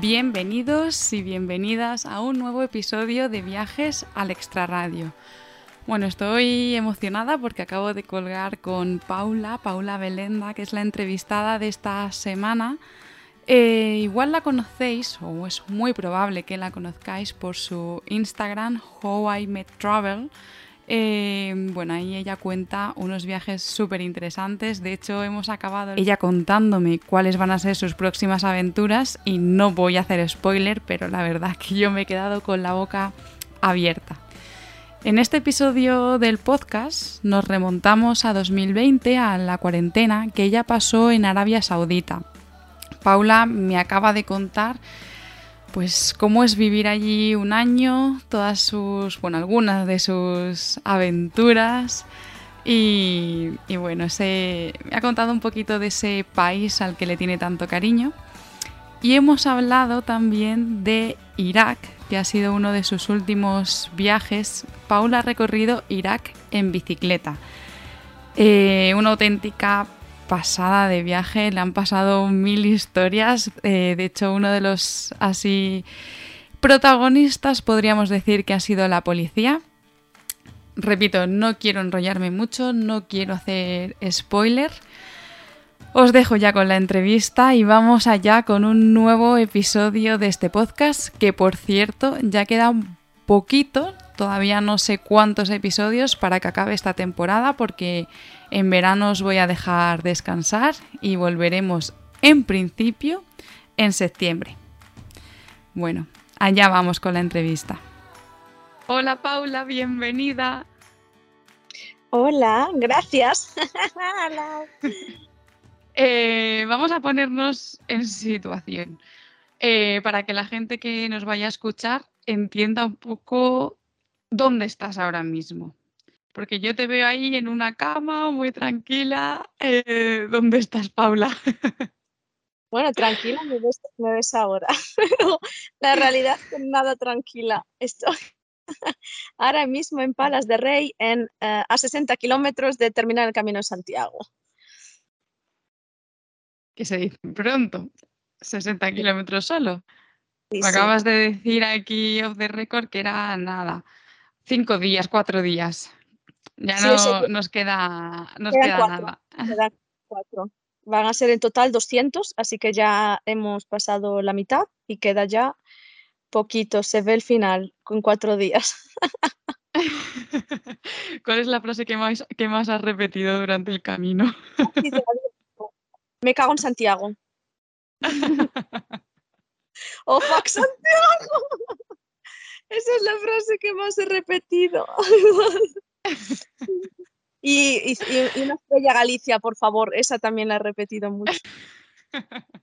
Bienvenidos y bienvenidas a un nuevo episodio de Viajes al Extraradio. Bueno, estoy emocionada porque acabo de colgar con Paula, Paula Belenda, que es la entrevistada de esta semana. Eh, igual la conocéis, o es muy probable que la conozcáis por su Instagram, How I Met Travel. Eh, bueno, ahí ella cuenta unos viajes súper interesantes. De hecho, hemos acabado ella contándome cuáles van a ser sus próximas aventuras y no voy a hacer spoiler, pero la verdad que yo me he quedado con la boca abierta. En este episodio del podcast nos remontamos a 2020, a la cuarentena que ella pasó en Arabia Saudita. Paula me acaba de contar pues cómo es vivir allí un año, todas sus, bueno, algunas de sus aventuras y, bueno, me ha contado un poquito de ese país al que le tiene tanto cariño. Y hemos hablado también de Irak, que ha sido uno de sus últimos viajes. Paula ha recorrido Irak en bicicleta. Eh, una auténtica pasada de viaje, le han pasado mil historias. Eh, de hecho, uno de los así protagonistas podríamos decir que ha sido la policía. Repito, no quiero enrollarme mucho, no quiero hacer spoiler. Os dejo ya con la entrevista y vamos allá con un nuevo episodio de este podcast que por cierto ya queda un poquito, todavía no sé cuántos episodios para que acabe esta temporada porque en verano os voy a dejar descansar y volveremos en principio en septiembre. Bueno, allá vamos con la entrevista. Hola Paula, bienvenida. Hola, gracias. Eh, vamos a ponernos en situación eh, para que la gente que nos vaya a escuchar entienda un poco dónde estás ahora mismo. Porque yo te veo ahí en una cama, muy tranquila. Eh, ¿Dónde estás, Paula? Bueno, tranquila me ves, ahora, la realidad es nada tranquila. Estoy ahora mismo en Palas de Rey, en, eh, a 60 kilómetros de terminar el Camino de Santiago. ¿Qué se dice pronto, 60 kilómetros solo. me acabas de decir aquí off the record que era nada, cinco días, cuatro días. Ya no nos queda, nos queda nada. Quedan cuatro. Van a ser en total 200, así que ya hemos pasado la mitad y queda ya poquito. Se ve el final con cuatro días. ¿Cuál es la frase que más, que más has repetido durante el camino? Me cago en Santiago. ¡Oh, fuck Santiago! Esa es la frase que más he repetido. Y, una estrella Galicia, por favor, esa también la he repetido mucho.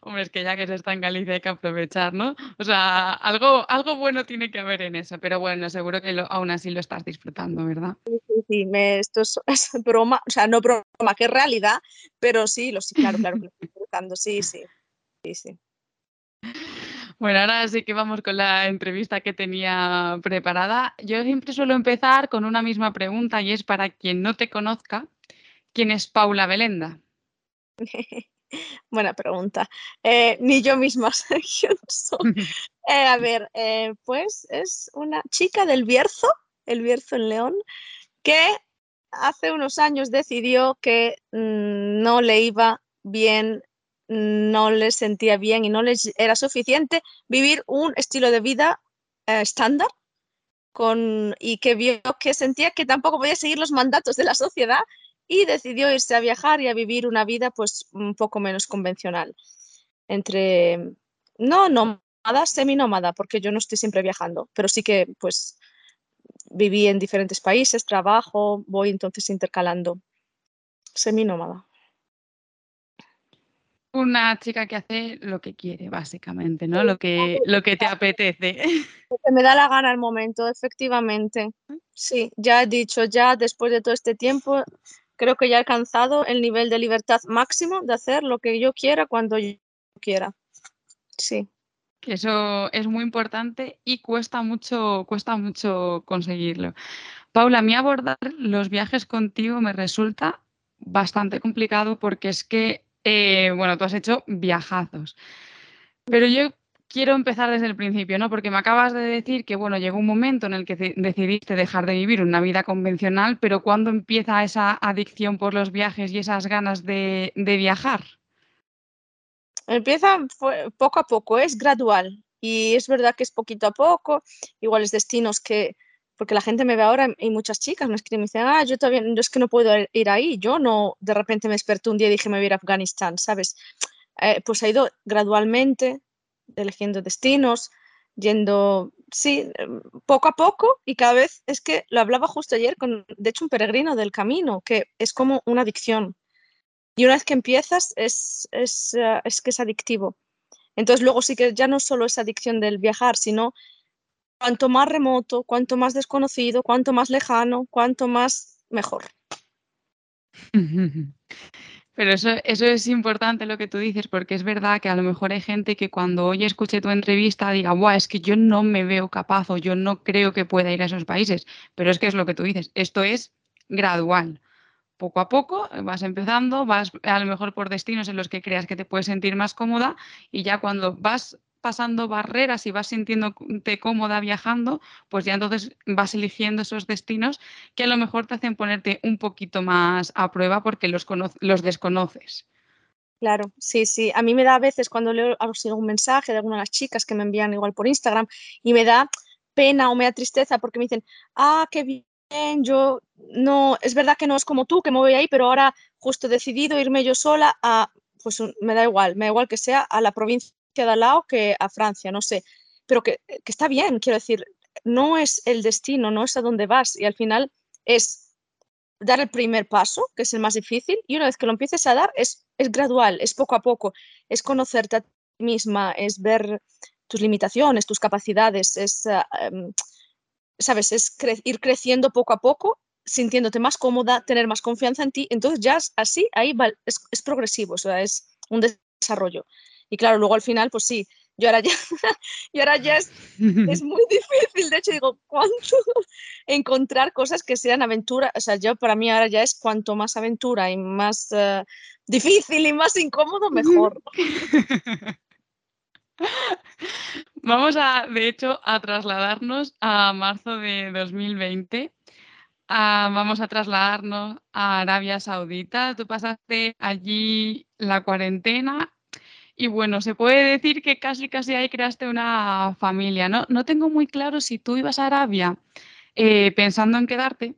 Hombre, es que ya que se está en Galicia hay que aprovechar, ¿no? O sea, algo, algo bueno tiene que haber en eso, pero bueno, seguro que aún así lo estás disfrutando, ¿verdad? Sí, sí, sí esto es, broma, o sea, no broma, que es realidad, pero sí, lo sí, claro, claro, lo estoy disfrutando, sí, sí, sí, sí. Bueno, ahora sí que vamos con la entrevista que tenía preparada. Yo siempre suelo empezar con una misma pregunta y es para quien no te conozca, ¿quién es Paula Belenda? Buena pregunta. Eh, ni yo misma sé quién soy. Eh, a ver, eh, pues es una chica del Bierzo, el Bierzo en León, que hace unos años decidió que mm, no le iba bien no les sentía bien y no les era suficiente vivir un estilo de vida eh, estándar con, y que vio que sentía que tampoco podía seguir los mandatos de la sociedad y decidió irse a viajar y a vivir una vida pues un poco menos convencional. Entre, no nómada, semi-nómada, porque yo no estoy siempre viajando, pero sí que pues viví en diferentes países, trabajo, voy entonces intercalando. Semi-nómada. Una chica que hace lo que quiere, básicamente, ¿no? Lo que, lo que te apetece. Lo que me da la gana el momento, efectivamente. Sí, ya he dicho, ya después de todo este tiempo, creo que ya he alcanzado el nivel de libertad máximo de hacer lo que yo quiera cuando yo quiera. Sí. Eso es muy importante y cuesta mucho, cuesta mucho conseguirlo. Paula, a mí abordar los viajes contigo me resulta bastante complicado porque es que, eh, bueno, tú has hecho viajazos. Pero yo quiero empezar desde el principio, ¿no? Porque me acabas de decir que, bueno, llegó un momento en el que decidiste dejar de vivir una vida convencional, pero ¿cuándo empieza esa adicción por los viajes y esas ganas de, viajar? Empieza poco a poco, es gradual. Y es verdad que es poquito a poco, iguales destinos que, porque la gente me ve ahora y muchas chicas me escriben y me dicen, ah, yo todavía, yo es que no puedo ir ahí, yo no, de repente me desperté un día y dije, me voy a ir a Afganistán, ¿sabes? Eh, pues ha ido gradualmente, eligiendo destinos, yendo, sí, em, poco a poco y cada vez es que lo hablaba justo ayer con, de hecho, un peregrino del camino, que es como una adicción. Y una vez que empiezas es, es, eh, es que es adictivo. Entonces luego sí que ya no solo es adicción del viajar, sino cuanto más remoto, cuanto más desconocido, cuanto más lejano, cuanto más mejor. Pero eso, eso es importante lo que tú dices, porque es verdad que a lo mejor hay gente que cuando hoy escuche tu entrevista diga, Buah, es que yo no me veo capaz o yo no creo que pueda ir a esos países. Pero es que es lo que tú dices, esto es gradual. Poco a poco vas empezando, vas a lo mejor por destinos en los que creas que te puedes sentir más cómoda y ya cuando vas pasando barreras y vas sintiéndote cómoda viajando, pues ya entonces vas eligiendo esos destinos que a lo mejor te hacen ponerte un poquito más a prueba porque los, los desconoces. Claro, sí, sí. A mí me da a veces cuando leo algún mensaje de alguna de las chicas que me envían igual por Instagram y me da pena o me da tristeza porque me dicen, ah, qué bien, yo no, es verdad que no es como tú, que me voy ahí, pero ahora justo he decidido irme yo sola a, pues me da igual, me da igual que sea a la provincia de al lado que a Francia, no sé, pero que, está bien, quiero decir, no es el destino, no es a dónde vas y al final es dar el primer paso, que es el más difícil, y una vez que lo empieces a dar, es, es gradual, es poco a poco, es conocerte a ti misma, es ver tus limitaciones, tus capacidades, es, em, ¿sabes? Es ir creciendo poco a poco, sintiéndote más cómoda, tener más confianza en ti, entonces ya así, ahí es, es progresivo, o sea, es un desarrollo. Y claro, luego al final, pues sí, yo ahora ya, y ahora ya es, es, muy difícil. De hecho, digo, ¿cuánto encontrar cosas que sean aventura? O sea, yo para mí ahora ya es cuanto más aventura y más uh, difícil y más incómodo, mejor. Vamos a, de hecho, a trasladarnos a marzo de 2020. Ah, vamos a trasladarnos a Arabia Saudita. Tú pasaste allí la cuarentena y bueno, se puede decir que casi, casi ahí creaste una familia, ¿no? No tengo muy claro si tú ibas a Arabia eh, pensando en quedarte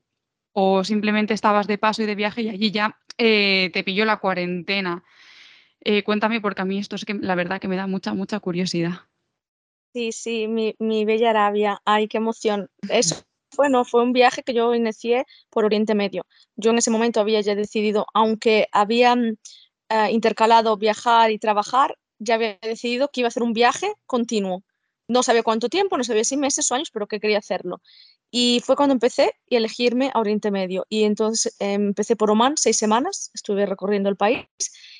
o simplemente estabas de paso y de viaje y allí ya eh, te pilló la cuarentena. Eh, cuéntame, porque a mí esto es que la verdad que me da mucha, mucha curiosidad. Sí, sí, mi, mi bella Arabia. Ay, qué emoción. Eso bueno, fue un viaje que yo inicié por Oriente Medio. Yo en ese momento había ya decidido, aunque había eh, intercalado viajar y trabajar, ya había decidido que iba a hacer un viaje continuo. No sabía cuánto tiempo, no sabía si meses o años, pero que quería hacerlo. Y fue cuando empecé y elegirme a Oriente Medio. Y entonces eh, empecé por Oman, seis semanas, estuve recorriendo el país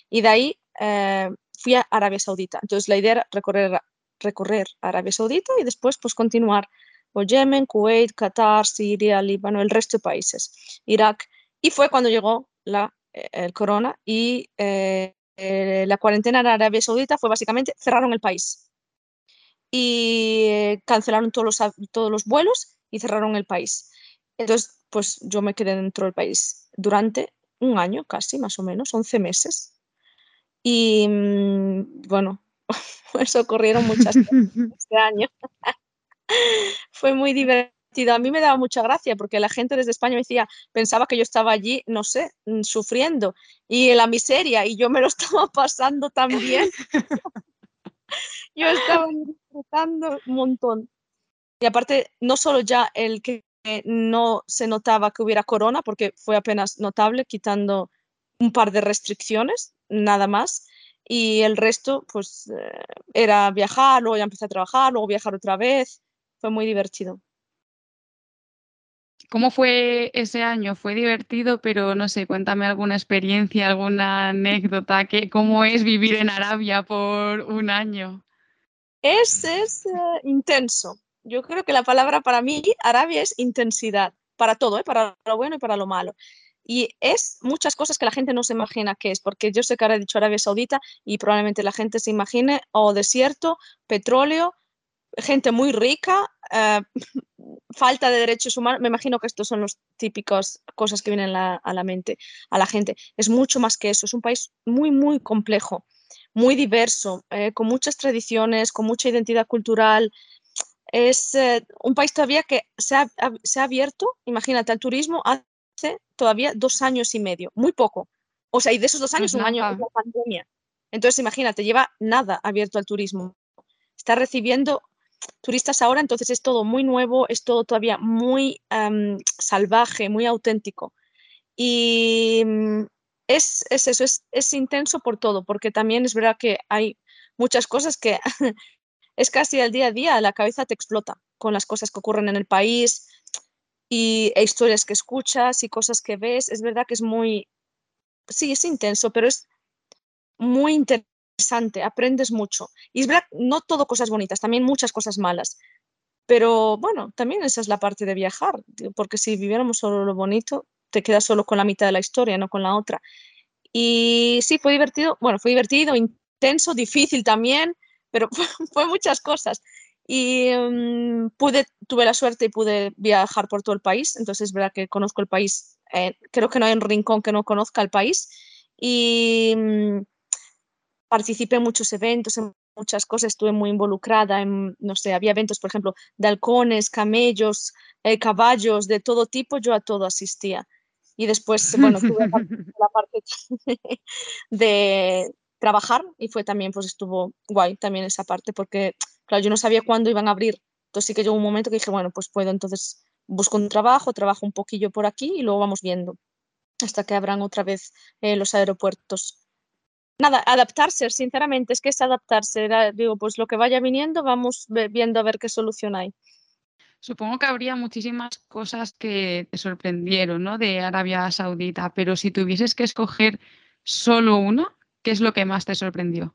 y de ahí eh, fui a Arabia Saudita. Entonces la idea era recorrer, recorrer Arabia Saudita y después pues continuar por Yemen, Kuwait, Qatar, Siria, Líbano, el resto de países, Irak. Y fue cuando llegó la el corona y eh, eh, la cuarentena en Arabia Saudita fue básicamente cerraron el país y eh, cancelaron todos los, todos los vuelos y cerraron el país. Entonces, pues yo me quedé dentro del país durante un año casi, más o menos, 11 meses. Y mm, bueno, pues ocurrieron muchas cosas este año. Fue muy divertido a mí me daba mucha gracia porque la gente desde España me decía, pensaba que yo estaba allí, no sé, mm, sufriendo y en la miseria y yo me lo estaba pasando también. yo estaba disfrutando un montón. Y aparte, no solo ya el que no se notaba que hubiera corona, porque fue apenas notable, quitando un par de restricciones, nada más. y el resto pues eh, era viajar, luego ya empecé a trabajar, luego viajar otra vez, fue muy divertido. ¿Cómo fue ese año? Fue divertido, pero no sé, cuéntame alguna experiencia, alguna anécdota, que, ¿cómo es vivir en Arabia por un año? Es, eh, intenso. Yo creo que la palabra para mí, Arabia, es intensidad, para todo, ¿eh? para lo bueno y para lo malo. Y es muchas cosas que la gente no se imagina que es, porque yo sé que ahora he dicho Arabia Saudita y probablemente la gente se imagine o desierto, petróleo, gente muy rica, eh, falta de derechos humanos. Me imagino que estos son los típicos cosas que vienen a la mente a la gente. Es mucho más que eso. Es un país muy, muy complejo, muy diverso, eh, con muchas tradiciones, con mucha identidad cultural. Es eh, un país todavía que se ha, se ha abierto, imagínate, al turismo todavía dos años y medio, muy poco. O sea, y de esos dos años, un año de pandemia. Entonces, imagínate, lleva nada abierto al turismo. Está recibiendo turistas ahora, entonces es todo muy nuevo, es todo todavía muy salvaje, muy auténtico. Y mm, es, es eso, es, es, intenso por todo, porque también es verdad que hay muchas cosas que es casi al día a día, la cabeza te explota con las cosas que ocurren en el país, y e historias que escuchas y cosas que ves. Es verdad que es muy, sí, es intenso, pero es muy interesante, aprendes mucho. Y es verdad, no todo cosas bonitas, también muchas cosas malas. Pero bueno, también esa es la parte de viajar, porque si viviéramos solo lo bonito, te quedas solo con la mitad de la historia, no con la otra. Y sí, fue divertido, bueno, fue divertido, intenso, difícil también, pero fue muchas cosas y mm, pude, tuve la suerte y pude viajar por todo el país, entonces es verdad que conozco el país, eh, creo que no hay un rincón que no conozca el país y mm, participé en muchos eventos, en muchas cosas, estuve muy involucrada en, no sé, había eventos, por ejemplo, de halcones, camellos, eh, caballos, de todo tipo, yo a todo asistía. Y después, bueno, tuve la parte de trabajar y fue también, pues estuvo guay también esa parte porque Claro, yo no sabía cuándo iban a abrir. Entonces sí que llegó un momento que dije, bueno, pues puedo, entonces busco un trabajo, trabajo un poquillo por aquí y luego vamos viendo hasta que abran otra vez eh, los aeropuertos. Nada, adaptarse, sinceramente, es que es adaptarse. digo, pues lo que vaya viniendo, vamos viendo a ver qué solución hay. Supongo que habría muchísimas cosas que te sorprendieron, ¿no? De Arabia Saudita, pero si tuvieses que escoger solo una, ¿qué es lo que más te sorprendió?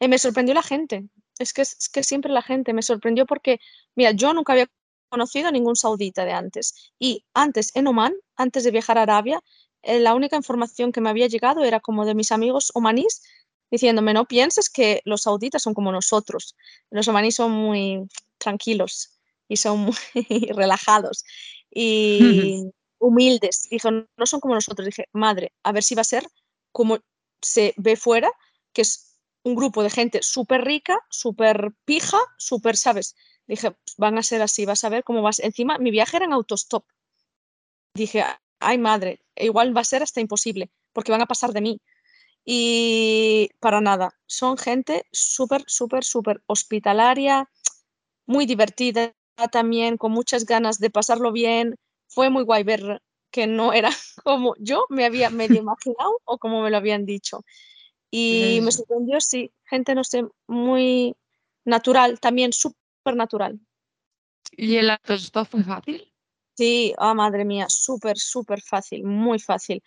Eh, me sorprendió la gente. Es que, es que siempre la gente me sorprendió porque, mira, yo nunca había conocido a ningún saudita de antes. Y antes, en Oman, antes de viajar a Arabia, la única información que me había llegado era como de mis amigos omaníes diciéndome, no pienses que los sauditas son como nosotros. Los omaníes son muy tranquilos y son muy relajados y humildes. Dijo, no son como nosotros. Dije, madre, a ver si va a ser como se ve fuera, que es un grupo de gente súper rica, súper pija, súper, ¿sabes? Dije, van a ser así, vas a ver cómo vas. Encima, mi viaje era en autostop. Dije, ay madre, igual va a ser hasta imposible, porque van a pasar de mí. Y para nada, son gente súper, súper, súper hospitalaria, muy divertida también, con muchas ganas de pasarlo bien. Fue muy guay ver que no era como yo me había medio imaginado o como me lo habían dicho. Y me sorprendió, sí, gente, no sé, muy natural, también súper natural. ¿Y el autostop fue fácil? Sí, oh, madre mía, súper, súper fácil, muy fácil.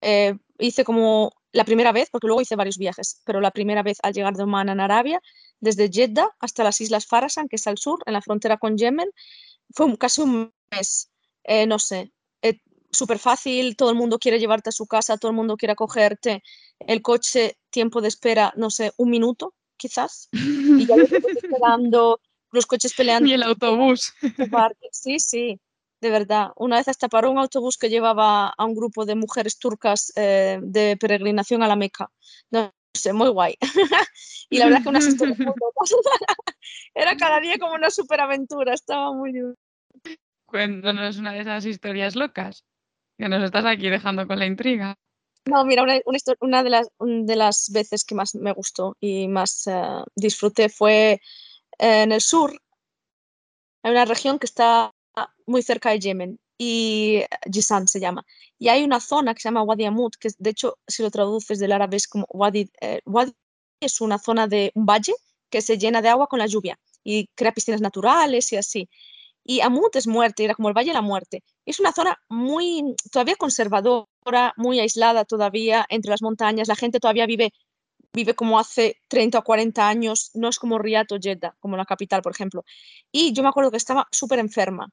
Eh, hice como la primera vez, porque luego hice varios viajes, pero la primera vez al llegar de Oman en Arabia, desde Jeddah hasta las Islas Farasan, que es al sur, en la frontera con Yemen, fue casi un mes, eh, no sé, eh, súper fácil, todo el mundo quiere llevarte a su casa, todo el mundo quiere acogerte, el coche, tiempo de espera, no sé, un minuto quizás, y ya esperando, los coches peleando. Y el autobús. Sí, sí, de verdad. Una vez hasta paró un autobús que llevaba a un grupo de mujeres turcas eh, de peregrinación a la Meca. No sé, muy guay. y la verdad que unas historias Era cada día como una superaventura, estaba muy divertido. Cuéntanos una de esas historias locas, que nos estás aquí dejando con la intriga. No, mira, una, de, las, de, las, veces que más me gustó y más eh, disfruté fue en el sur. Hay una región que está muy cerca de Yemen y Jisan se llama. Y hay una zona que se llama Wadi Amut, que de hecho, si lo traduces del árabe es como Wadi, eh, Wadi es una zona de un valle que se llena de agua con la lluvia y crea piscinas naturales y así. Y Amut es muerte, era como el Valle de la Muerte. Es una zona muy, todavía conservadora, muy aislada todavía entre las montañas. La gente todavía vive, vive como hace 30 o 40 años, no es como Riyadh o Jeddah, como la capital, por ejemplo. Y yo me acuerdo que estaba súper enferma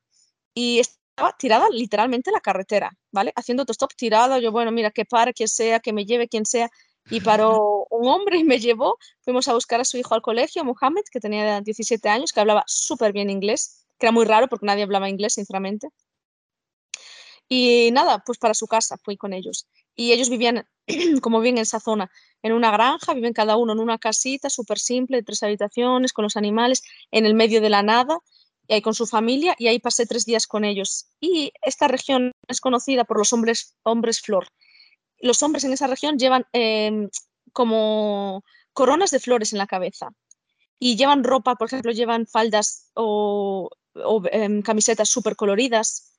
y estaba tirada literalmente en la carretera, ¿vale? Haciendo autostop tirada. Yo, bueno, mira, que pare, quien sea, que me lleve quien sea. Y paró un hombre y me llevó. Fuimos a buscar a su hijo al colegio, Mohamed, que tenía 17 años, que hablaba súper bien inglés que era muy raro porque nadie hablaba inglés, sinceramente. Y nada, pues para su casa fui con ellos. Y ellos vivían, como bien en esa zona, en una granja, viven cada uno en una casita súper simple, de tres habitaciones, con los animales, en el medio de la nada, y ahí con su familia, y ahí pasé tres días con ellos. Y esta región es conocida por los hombres, hombres flor. Los hombres en esa región llevan em, como coronas de flores en la cabeza y llevan ropa, por ejemplo, llevan faldas o em, camisetas súper coloridas.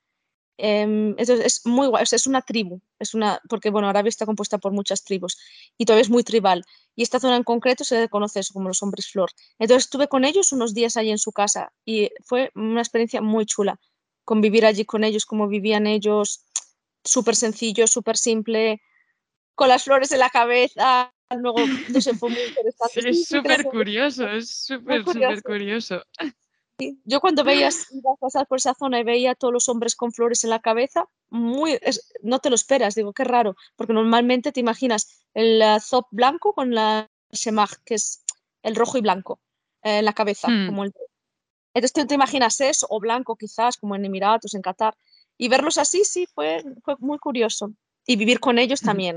Em, es muy guay, es una tribu, es una, porque bueno, Arabia está compuesta por muchas tribus y todavía es muy tribal. Y esta zona en concreto se conoce como los hombres flor. Entonces estuve con ellos unos días allí en su casa y fue una experiencia muy chula convivir allí con ellos, como vivían ellos, súper sencillo, súper simple, con las flores en la cabeza. Luego, no sé, fue muy interesante. Es súper curioso, es súper, súper curioso. Yo cuando veías, ibas a pasar por esa zona y veía a todos los hombres con flores en la cabeza, muy, no te lo esperas, digo, qué raro, porque normalmente te imaginas el uh, zop blanco con la semaj, que es el rojo y blanco, eh, en la cabeza. Hmm. Como el... Entonces te, te, imaginas eso, o blanco quizás, como en Emiratos, en Qatar. Y verlos así, sí, fue, fue muy curioso. Y vivir con ellos también.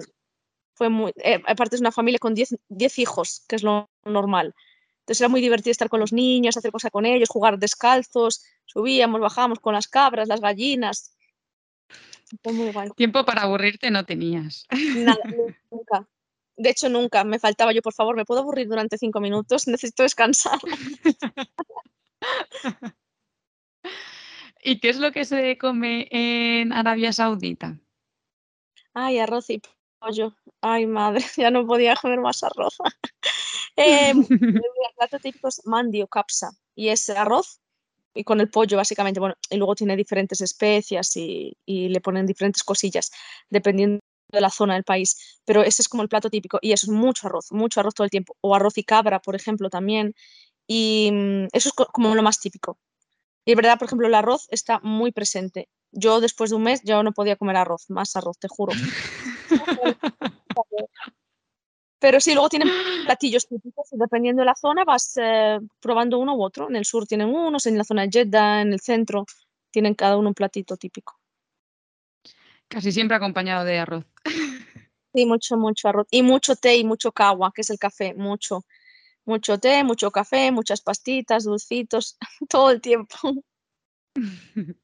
Fue muy, eh, aparte es una familia con 10 hijos, que es lo normal. Entonces era muy divertido estar con los niños, hacer cosas con ellos, jugar descalzos, subíamos, bajábamos con las cabras, las gallinas. Tiempo para aburrirte no tenías. Nada, nunca. De hecho, nunca. Me faltaba yo, por favor, ¿me puedo aburrir durante cinco minutos? Necesito descansar. ¿Y qué es lo que se come en Arabia Saudita? Ay, arroz y pollo. Ay, madre, ya no podía comer más arroz. Eh, el plato típico es mandi o capsa y es arroz y con el pollo básicamente. Bueno, y luego tiene diferentes especias y, le ponen diferentes cosillas dependiendo de la zona del país. Pero ese es como el plato típico y eso es mucho arroz, mucho arroz todo el tiempo. O arroz y cabra, por ejemplo, también. Y mm, eso es como lo más típico. Y es verdad, por ejemplo, el arroz está muy presente. Yo después de un mes ya no podía comer arroz, más arroz, te juro. Pero sí, luego tienen platillos típicos y dependiendo de la zona vas eh, probando uno u otro. En el sur tienen unos, en la zona de Jeddah, en el centro, tienen cada uno un platito típico. Casi siempre acompañado de arroz. Sí, mucho, mucho arroz. Y mucho té y mucho cagua, que es el café, mucho. Mucho té, mucho café, muchas pastitas, dulcitos, todo el tiempo.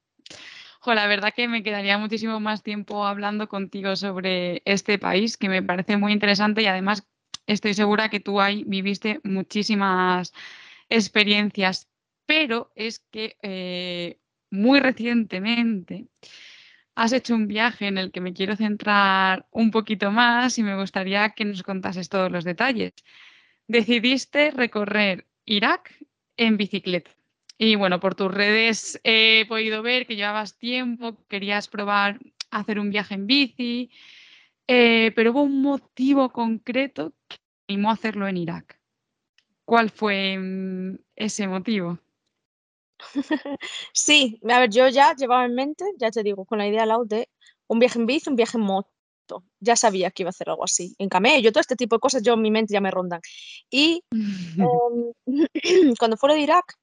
la verdad que me quedaría muchísimo más tiempo hablando contigo sobre este país, que me parece muy interesante y además estoy segura que tú ahí viviste muchísimas experiencias, pero es que eh, muy recientemente has hecho un viaje en el que me quiero centrar un poquito más y me gustaría que nos contases todos los detalles. Decidiste recorrer Irak en bicicleta. Y bueno, por tus redes he podido ver que llevabas tiempo, querías probar hacer un viaje en bici, eh, pero hubo un motivo concreto que animó a hacerlo en Irak. ¿Cuál fue mm, ese motivo? Sí, a ver, yo ya llevaba en mente, ya te digo, con la idea al de un viaje en bici, un viaje en moto. Ya sabía que iba a hacer algo así. En camello, todo este tipo de cosas, yo en mi mente ya me rondan. Y em, cuando fue de Irak,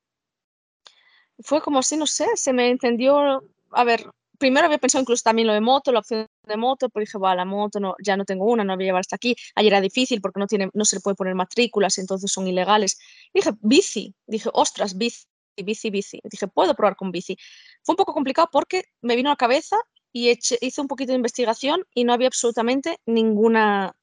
fue como si, no sé, se me encendió, a ver, primero había pensado incluso también lo de moto, la opción de moto, pero dije, va, la moto no, ya no tengo una, no voy a llevar hasta aquí. Ayer era difícil porque no, tiene, no se le puede poner matrículas, entonces son ilegales. dije, bici, dije, ostras, bici, bici, bici. dije, puedo probar con bici. Fue un poco complicado porque me vino a la cabeza y hice un poquito de investigación y no había absolutamente ninguna,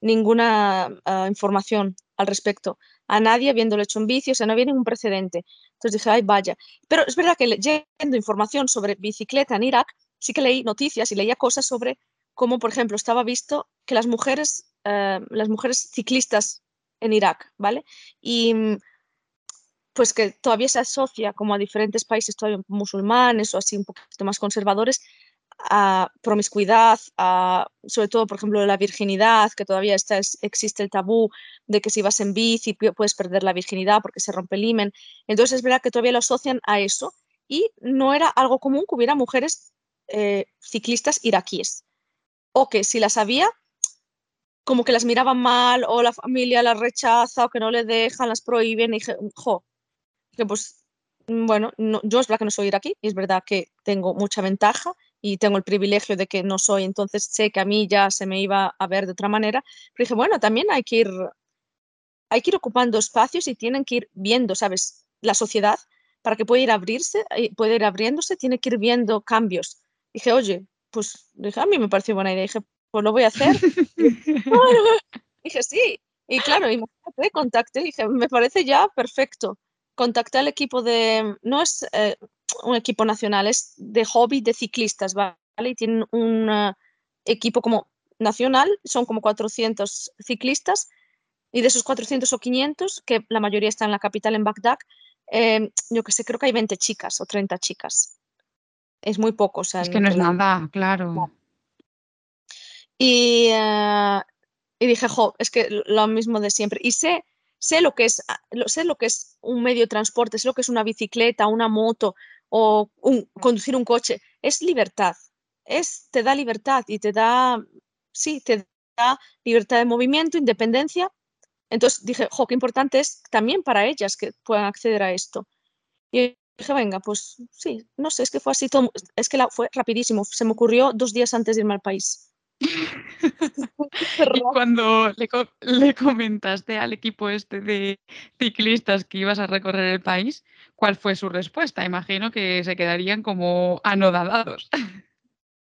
ninguna ah, información al respecto. A nadie habiéndolo hecho en bici, o sea, no había ningún precedente. Entonces dije, ay, vaya. Pero es verdad que leyendo información sobre bicicleta en Irak, sí que leí noticias y leía cosas sobre cómo, por ejemplo, estaba visto que las mujeres, eh, las mujeres ciclistas en Irak, ¿vale? Y mm, pues que todavía se asocia como a diferentes países todavía musulmanes o así un poquito más conservadores a promiscuidad, a, sobre todo, por ejemplo, la virginidad, que todavía está, existe el tabú de que si vas en bici puedes perder la virginidad porque se rompe el himen. Entonces es verdad que todavía lo asocian a eso y no era algo común que hubiera mujeres eh, ciclistas iraquíes. O que si las había, como que las miraban mal o la familia las rechaza o que no le dejan, las prohíben y dije, jo, que pues bueno, yo es verdad que no soy iraquí y es verdad que tengo mucha ventaja y tengo el privilegio de que no soy, entonces sé que a mí ya se me iba a ver de otra manera, pero dije, bueno, también hay que ir, hay que ir ocupando espacios y tienen que ir viendo, ¿sabes? La sociedad, para que pueda ir abrirse, eh, pueda ir abriéndose, tiene que ir viendo cambios. Dije, oye, pues dije, a mí me pareció buena idea, dije, pues lo voy a hacer. dije, sí, y claro, imagínate, contacté, dije, me parece ya perfecto. Contacté al equipo de, no es eh, un equipo nacional, es de hobby de ciclistas, ¿vale? Y tienen un eh, equipo como nacional, son como 400 ciclistas, y de esos 400 o 500, que la mayoría está en la capital, en Bagdad, em, yo que sé, creo que hay 20 chicas o 30 chicas. Es muy poco. es que no es nada, claro. Y, eh, y dije, jo, es que lo mismo de siempre. Y sé, sé, lo que es, sé lo que es un medio de transporte, sé lo que es una bicicleta, una moto, o conducir un coche, es libertad, es, te da libertad y te da, sí, te da libertad de movimiento, independencia. Entonces dije, jo, qué importante es también para ellas que puedan acceder a esto. Y dije, venga, pues sí, no sé, es que fue así, todo, es que la, fue rapidísimo, se me ocurrió dos días antes de irme al país. Y cuando le, comentaste al equipo este de ciclistas que ibas a recorrer el país, ¿cuál fue su respuesta? Imagino que se quedarían como anodadados.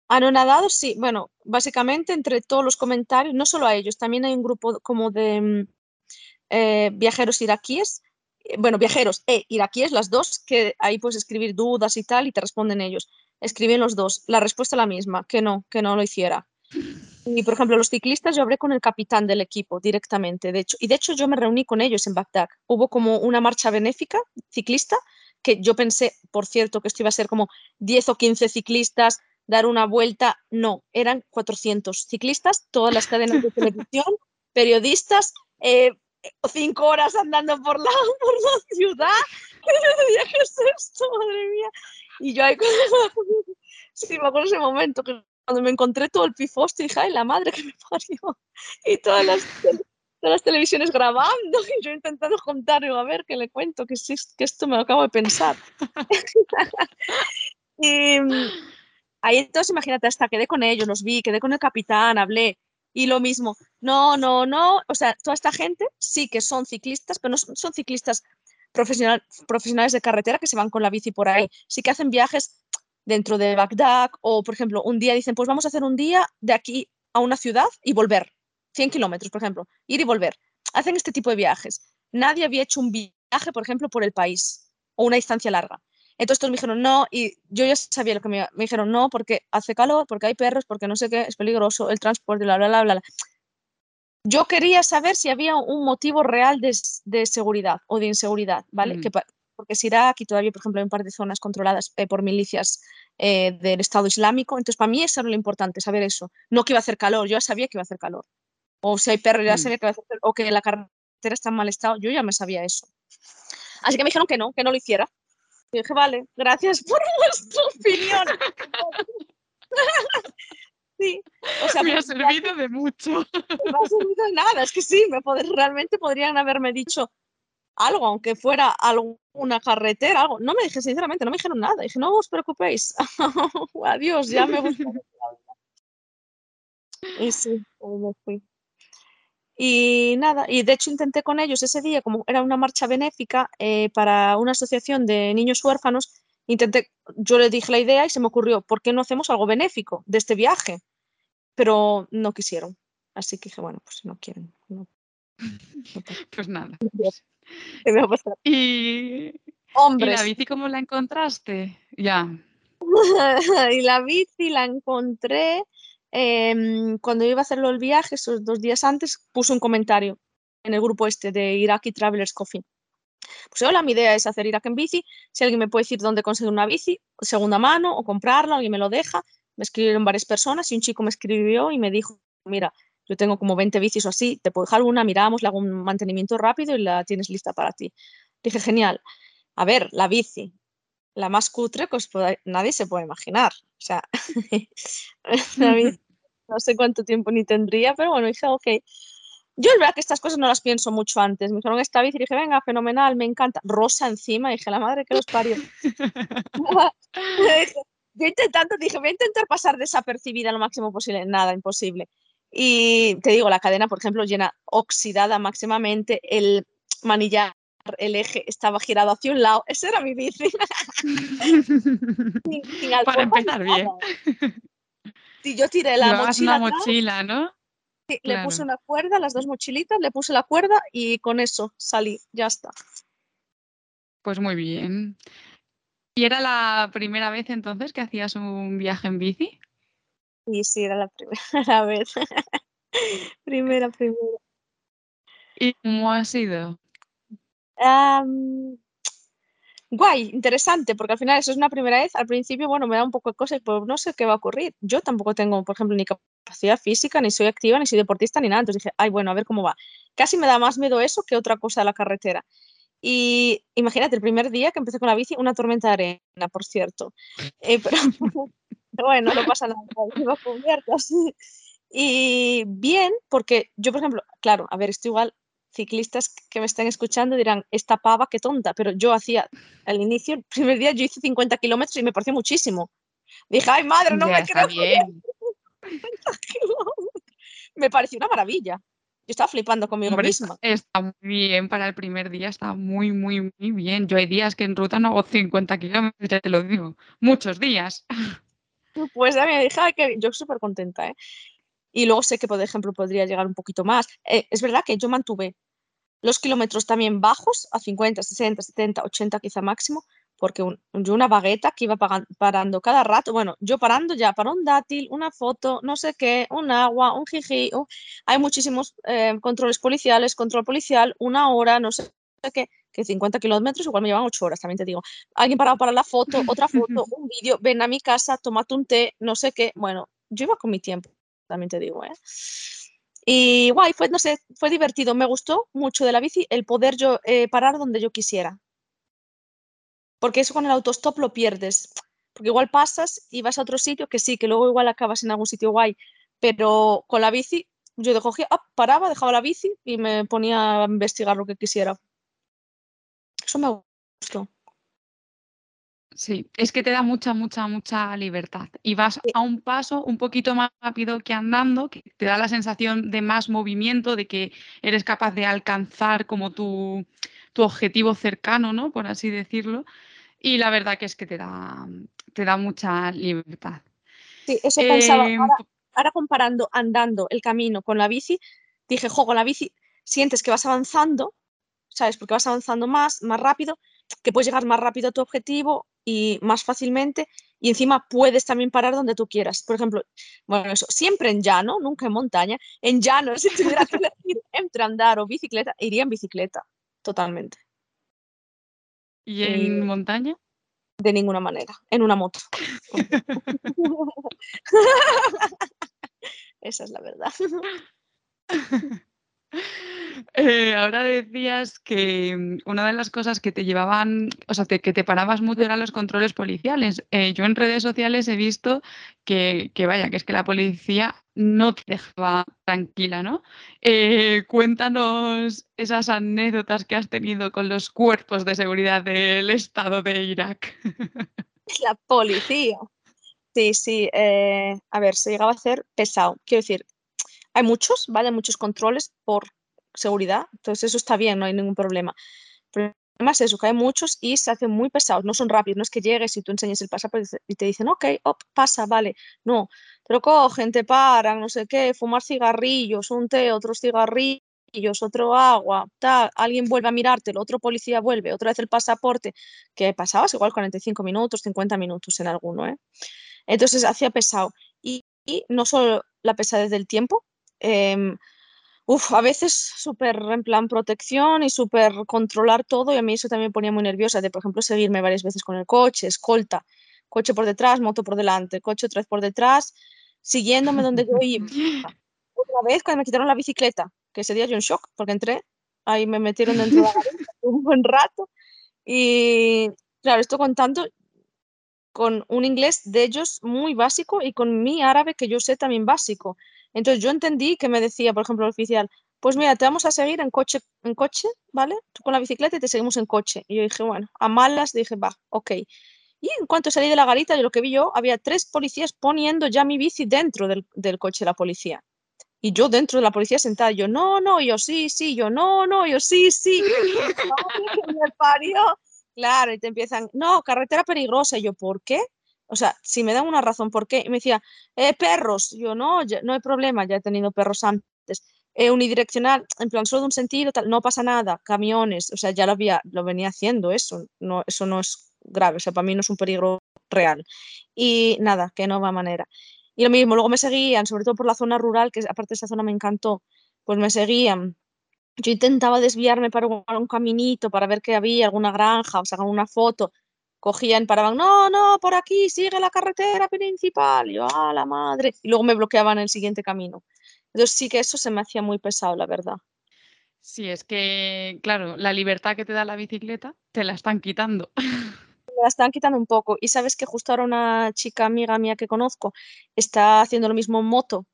Anonadados, sí. Bueno, básicamente entre todos los comentarios, no solo a ellos, también hay un grupo como de mm, eh, viajeros iraquíes, eh, bueno, viajeros e iraquíes, las dos, que ahí puedes escribir dudas y tal y te responden ellos. Escriben los dos. La respuesta es la misma, que no, que no lo hiciera. Y, por ejemplo, los ciclistas, yo hablé con el capitán del equipo directamente, de hecho, y de hecho yo me reuní con ellos en Bagdad. Hubo como una marcha benéfica ciclista, que yo pensé, por cierto, que esto iba a ser como 10 o 15 ciclistas, dar una vuelta. No, eran 400 ciclistas, todas las cadenas de televisión, periodistas, eh, cinco horas andando por la, por la ciudad. Y yo ¿qué es esto? Madre mía. Y yo ahí, sí, me acuerdo ese momento que cuando me encontré todo el pifosto, dije, ay, la madre que me parió. Y todas las, todas las televisiones grabando y yo intentando contar, a ver, ¿qué le cuento? Que, que esto me lo acabo de pensar. y ahí entonces, imagínate, hasta quedé con ellos, los vi, quedé con el capitán, hablé. Y lo mismo, no, no, no, o sea, toda esta gente sí que son ciclistas, pero no son, son ciclistas profesional, profesionales de carretera que se van con la bici por ahí, sí que hacen viajes dentro de Bagdad o, por ejemplo, un día dicen, pues vamos a hacer un día de aquí a una ciudad y volver, 100 kilómetros, por ejemplo, ir y volver. Hacen este tipo de viajes. Nadie había hecho un viaje, por ejemplo, por el país o una distancia larga. Entonces todos me dijeron no y yo ya sabía lo que me, me dijeron no porque hace calor, porque hay perros, porque no sé qué, es peligroso, el transporte, bla, bla, bla, bla. Yo quería saber si había un motivo real de, de seguridad o de inseguridad, ¿vale? Mm. Que, porque es Irak y todavía, por ejemplo, hay un par de zonas controladas eh, por milicias eh, del Estado Islámico. Entonces, para mí eso era lo importante, saber eso. No que iba a hacer calor, yo ya sabía que iba a hacer calor. O si hay perros, ya mm. sabía que iba a hacer calor. O que la carretera está en mal estado, yo ya me sabía eso. Así que me dijeron que no, que no lo hiciera. Y dije, vale, gracias por vuestra opinión. sí, o sea, me ha servido de mucho. Me ha servido de nada, es que sí, me realmente podrían haberme dicho, algo, aunque fuera alguna carretera, algo. No me dije, sinceramente, no me dijeron nada. Dije, no os preocupéis. Adiós, ya me gusta. y sí, me fui. Y nada, y de hecho intenté con ellos ese día, como era una marcha benéfica eh, para una asociación de niños huérfanos, intenté, yo le dije la idea y se me ocurrió, ¿por qué no hacemos algo benéfico de este viaje? Pero no quisieron. Así que dije, bueno, pues si no quieren. pues nada. ¿Qué me va a pasar? Y, Hombres. ¿Y la bici cómo la encontraste? Ya. y la bici la encontré em, cuando iba a hacerlo el viaje, esos dos días antes, puse un comentario en el grupo este de Iraqi Travelers Coffee. Pues hola, mi idea es hacer Irak en bici. Si alguien me puede decir dónde conseguir una bici, segunda mano o comprarla, alguien me lo deja. Me escribieron varias personas y un chico me escribió y me dijo, mira, yo tengo como 20 bicis o así, te puedo dejar una, miramos, le hago un mantenimiento rápido y la tienes lista para ti. Dije, genial. A ver, la bici, la más cutre, pues nadie se puede imaginar. O sea, no sé cuánto tiempo ni tendría, pero bueno, dije, ok. Yo es verdad que estas cosas no las pienso mucho antes. Me dijeron esta bici y dije, venga, fenomenal, me encanta. Rosa encima, dije, la madre que los parió. yo intentando, dije, voy a intentar pasar desapercibida lo máximo posible. Nada, imposible. Y te digo, la cadena, por ejemplo, llena oxidada máximamente, el manillar, el eje estaba girado hacia un lado. Esa era mi bici. Para empezar bien. Si yo tiré la mochila. una mochila, ¿no? Sí, le puse una cuerda, las dos mochilitas, le puse la cuerda y con eso salí, ya está. Pues muy bien. ¿Y era la primera vez entonces que hacías un viaje en bici? Sí, sí, era la primera vez. primera, primera. ¿Y cómo ha sido? guay, interesante, porque al final eso es una primera vez. Al principio, bueno, me da un poco de cosas, pero no sé qué va a ocurrir. Yo tampoco tengo, por ejemplo, ni capacidad física, ni soy activa, ni soy deportista, ni nada. Entonces dije, ay, bueno, a ver cómo va. Casi me da más miedo eso que otra cosa de la carretera. Y imagínate, el primer día que empecé con la bici, una tormenta de arena, por cierto. Eh, pero bueno, no pasa nada, iba cubierta, Y bien, porque yo, por ejemplo, claro, a ver, esto igual ciclistas que me están escuchando dirán, esta pava, qué tonta, pero yo hacía al inicio, el primer día yo hice 50 kilómetros y me pareció muchísimo. Dije, ay madre, no me creo. Bien. me pareció una maravilla. Yo estaba flipando conmigo misma. Está muy bien para el primer día, está muy, muy, muy bien. Yo hay días que en ruta no hago 50 kilómetros, ya te lo digo. Muchos días. Pues a me dije, que yo súper contenta, ¿eh? Y luego sé que, por ejemplo, podría llegar un poquito más. Eh, es verdad que yo mantuve los kilómetros también bajos, a 50, 60, 70, 80 quizá máximo, porque yo una bagueta que iba parando cada rato, bueno, yo parando ya para un dátil, una foto, no sé qué, un agua, un jiji, hay muchísimos eh, controles policiales, control policial, una hora, no sé qué, que 50 kilómetros igual me llevan 8 horas, también te digo. Alguien parado para la foto, otra foto, un vídeo, ven a mi casa, tómate un té, no sé qué, bueno, yo iba con mi tiempo, también te digo, ¿eh? Y guay, fue, no sé, fue divertido, me gustó mucho de la bici el poder yo eh, parar donde yo quisiera. Porque eso con el autostop lo pierdes. Porque igual pasas y vas a otro sitio que sí, que luego igual acabas en algún sitio guay. Pero con la bici, yo cogía, paraba, dejaba la bici y me ponía a investigar lo que quisiera. Eso me gustó. Sí, es que te da mucha, mucha, mucha libertad. Y vas a un paso un poquito más rápido que andando, que te da la sensación de más movimiento, de que eres capaz de alcanzar como tu, tu objetivo cercano, ¿no? Por así decirlo. Y la verdad que es que te da, te da mucha libertad. Sí, eso pensaba. Em, ahora, comparando andando el camino con la bici, dije, jo, con la bici sientes que vas avanzando, ¿sabes? Porque vas avanzando más, más rápido, que puedes llegar más rápido a tu objetivo y más fácilmente y encima puedes también parar donde tú quieras. Por ejemplo, bueno, eso, siempre en llano, nunca en montaña. En llano, si tuviera que elegir entre andar o bicicleta, iría en bicicleta, totalmente. ¿Y en montaña? De ninguna manera, en una moto. Esa es la verdad. Eh, ahora decías que mm, una de las cosas que te llevaban, o sea, que te parabas mucho eran los controles policiales. Eh, yo en redes sociales he visto que, vaya, que es que la policía no te dejaba tranquila, ¿no? Eh, cuéntanos esas anécdotas que has tenido con los cuerpos de seguridad del Estado de Irak. La policía. Sí, sí. a ver, se llegaba a hacer pesado. Quiero decir, hay muchos, ¿vale? Muchos controles por seguridad, entonces eso está bien, no hay ningún problema. El problema es eso, que hay muchos y se hacen muy pesados, no son rápidos, no es que llegues y tú enseñes el pasaporte y te dicen, ok, pasa, vale, no, te lo cogen, te paran, no sé qué, fumar cigarrillos, un té, otros cigarrillos, otro agua, tal, alguien vuelve a mirártelo, otro policía vuelve, otra vez el pasaporte, que pasabas igual 45 minutos, 50 minutos en alguno, ¿eh? Entonces hacía pesado. Y, no solo la pesadez del tiempo, em, uf, a veces súper en plan protección y súper controlar todo y a mí eso también me ponía muy nerviosa de, por ejemplo, seguirme varias veces con el coche, escolta, coche por detrás, moto por delante, coche otra vez por detrás, siguiéndome donde yo iba. Otra vez cuando me quitaron la bicicleta, que ese día yo en shock porque entré, ahí me metieron dentro de la un buen rato y claro, esto contando con un inglés de ellos muy básico y con mi árabe que yo sé también básico. Entonces yo entendí que me decía, por ejemplo, el oficial, pues mira, te vamos a seguir en coche, en coche, ¿vale? Tú con la bicicleta y te seguimos en coche. Y yo dije, bueno, a malas dije, va, ok. Y en cuanto salí de la garita, de lo que vi yo, había tres policías poniendo ya mi bici dentro del, del coche de la policía. Y yo dentro de la policía sentada, yo, no, no, yo sí, sí, yo, no, no, yo sí, sí. me parió. Claro, y te empiezan, no, carretera peligrosa. Y yo, ¿por qué? O sea, si me dan una razón, ¿por qué? Y me decía, eh, perros. Yo, no, no hay problema, ya he tenido perros antes. Eh, unidireccional, en plan, solo de un sentido, tal, no pasa nada. Camiones, o sea, ya lo, había, lo venía haciendo eso. No, eso no es grave, o sea, para mí no es un peligro real. Y nada, que no va manera. Y lo mismo, luego me seguían, sobre todo por la zona rural, que aparte esa zona me encantó, pues me seguían. Yo intentaba desviarme para un, caminito, para ver que había alguna granja, o sacar una foto cogían, paraban, no, no, por aquí, sigue la carretera principal. yo, a la madre. Y luego me bloqueaban el siguiente camino. Entonces sí que eso se me hacía muy pesado, la verdad. Sí, es que, claro, la libertad que te da la bicicleta te la están quitando. Me la están quitando un poco. Y sabes que justo ahora una chica amiga mía que conozco está haciendo lo mismo en moto.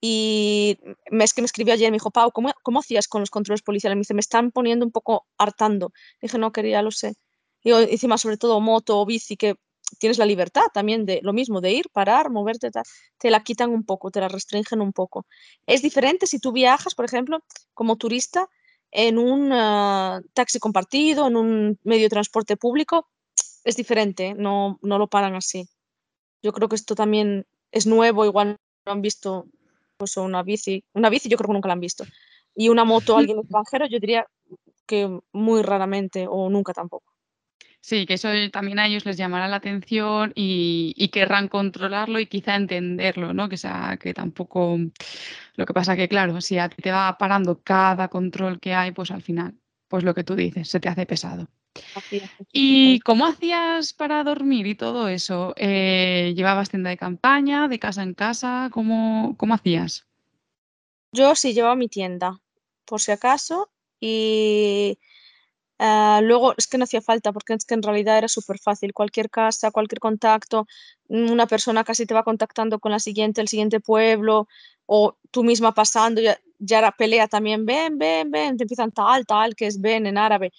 Y es que me escribió ayer, me dijo, Pau, ¿cómo, ¿cómo hacías con los controles policiales? Me dice, me están poniendo un poco hartando. Dije, no, quería, lo sé. Y encima, sobre todo moto o bici, que tienes la libertad también de lo mismo, de ir, parar, moverte, te la quitan un poco, te la restringen un poco. Es diferente si tú viajas, por ejemplo, como turista en un ah, taxi compartido, en un medio de transporte público, es diferente, no, no lo paran así. Yo creo que esto también es nuevo, igual no han visto pues, una bici, una bici yo creo que nunca la han visto. Y una moto, alguien extranjero, yo diría que muy raramente o nunca tampoco. Sí, que eso también a ellos les llamará la atención y, querrán controlarlo y quizá entenderlo, ¿no? Que, sea, que tampoco. Lo que pasa que, claro, si a ti te va parando cada control que hay, pues al final, pues lo que tú dices, se te hace pesado. ¿Y cómo hacías para dormir y todo eso? Eh, ¿Llevabas tienda de campaña, de casa en casa? ¿Cómo, cómo hacías? Yo sí llevaba mi tienda, por si acaso, y Ah, luego es que no hacía falta porque es que en realidad era súper fácil. Cualquier casa, cualquier contacto, una persona casi te va contactando con la siguiente, el siguiente pueblo, o tú misma pasando, ya, ya la pelea también, ven, ven, ven, te empiezan tal, tal, que es ven en árabe,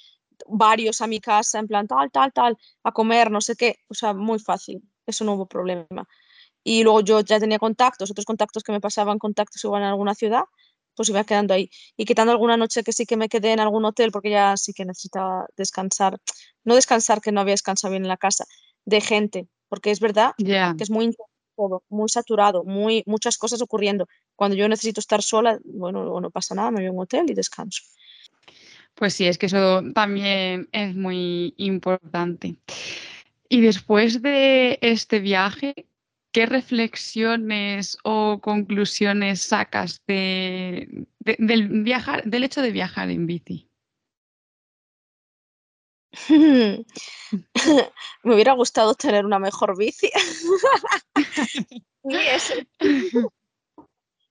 varios a mi casa, en plan tal, tal, tal, a comer, no sé qué, o sea, muy fácil, eso no hubo problema. Y luego yo ya tenía contactos, otros contactos que me pasaban contactos igual en alguna ciudad, pues iba quedando ahí. Y quitando alguna noche que sí que me quedé en algún hotel porque ya sí que necesitaba descansar, no descansar que no había descansado bien en la casa, de gente, porque es verdad que es muy todo, muy saturado, muy, muchas cosas ocurriendo. Cuando yo necesito estar sola, bueno, no pasa nada, me voy a un hotel y descanso. Pues sí, es que eso también es muy importante. Y después de este viaje, ¿qué reflexiones o conclusiones sacas de, del, viajar, del hecho de viajar en bici? Me hubiera gustado tener una mejor bici.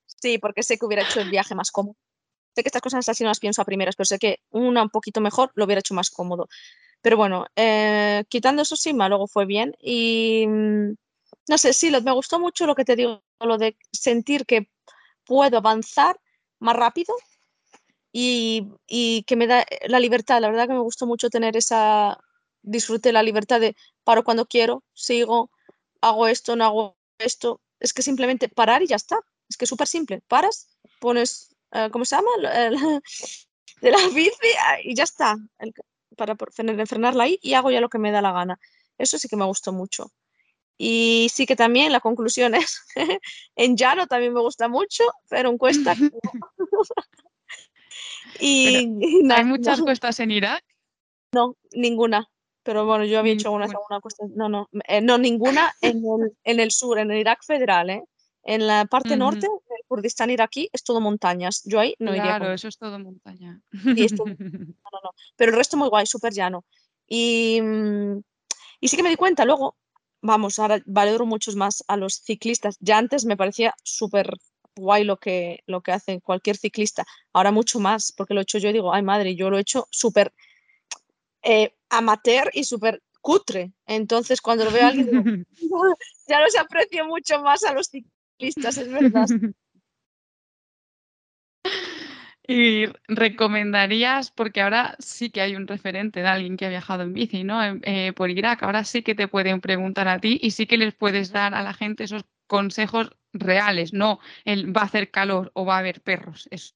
sí, porque sé que hubiera hecho el viaje más cómodo. Sé que estas cosas así no las pienso a primeras, pero sé que una un poquito mejor lo hubiera hecho más cómodo. Pero bueno, eh, quitando eso sí, luego fue bien. Y mm, no sé, sí, me gustó mucho lo que te digo, lo de sentir que puedo avanzar más rápido y, que me da la libertad. La verdad que me gustó mucho tener esa, disfrute la libertad de paro cuando quiero, sigo, hago esto, no hago esto. Es que simplemente parar y ya está. Es que es súper simple. Paras, pones, eh, ¿cómo se llama? de la bici y ya está. para frenarla ahí y hago ya lo que me da la gana. Eso sí que me gustó mucho. Y sí que también la conclusión es, en llano también me gusta mucho, pero en cuesta... Y, ¿Hay muchas cuestas en Irak? No, ninguna. Pero bueno, yo había hecho una, una cuesta. No, no, eh, no, ninguna en el, en el, sur, en el Irak federal, ¿eh? En la parte norte, el Kurdistán iraquí, es todo montañas. Yo ahí no iría. Claro, eso es todo montaña. no, no, no. Pero el resto muy guay, súper llano. Y, mm, y sí que me di cuenta luego, vamos, ahora valoro muchos más a los ciclistas. Ya antes me parecía súper guay lo que, lo que hace cualquier ciclista. Ahora mucho más, porque lo he hecho yo y digo, ay madre, yo lo he hecho súper eh, amateur y súper cutre. Entonces, cuando lo veo a alguien, ya los aprecio mucho más a los ciclistas, es verdad. Y recomendarías, porque ahora sí que hay un referente de alguien que ha viajado en bici, ¿no? Eh, por Irak, ahora sí que te pueden preguntar a ti y sí que les puedes dar a la gente esos consejos reales, no el va a hacer calor o va a haber perros. Eso,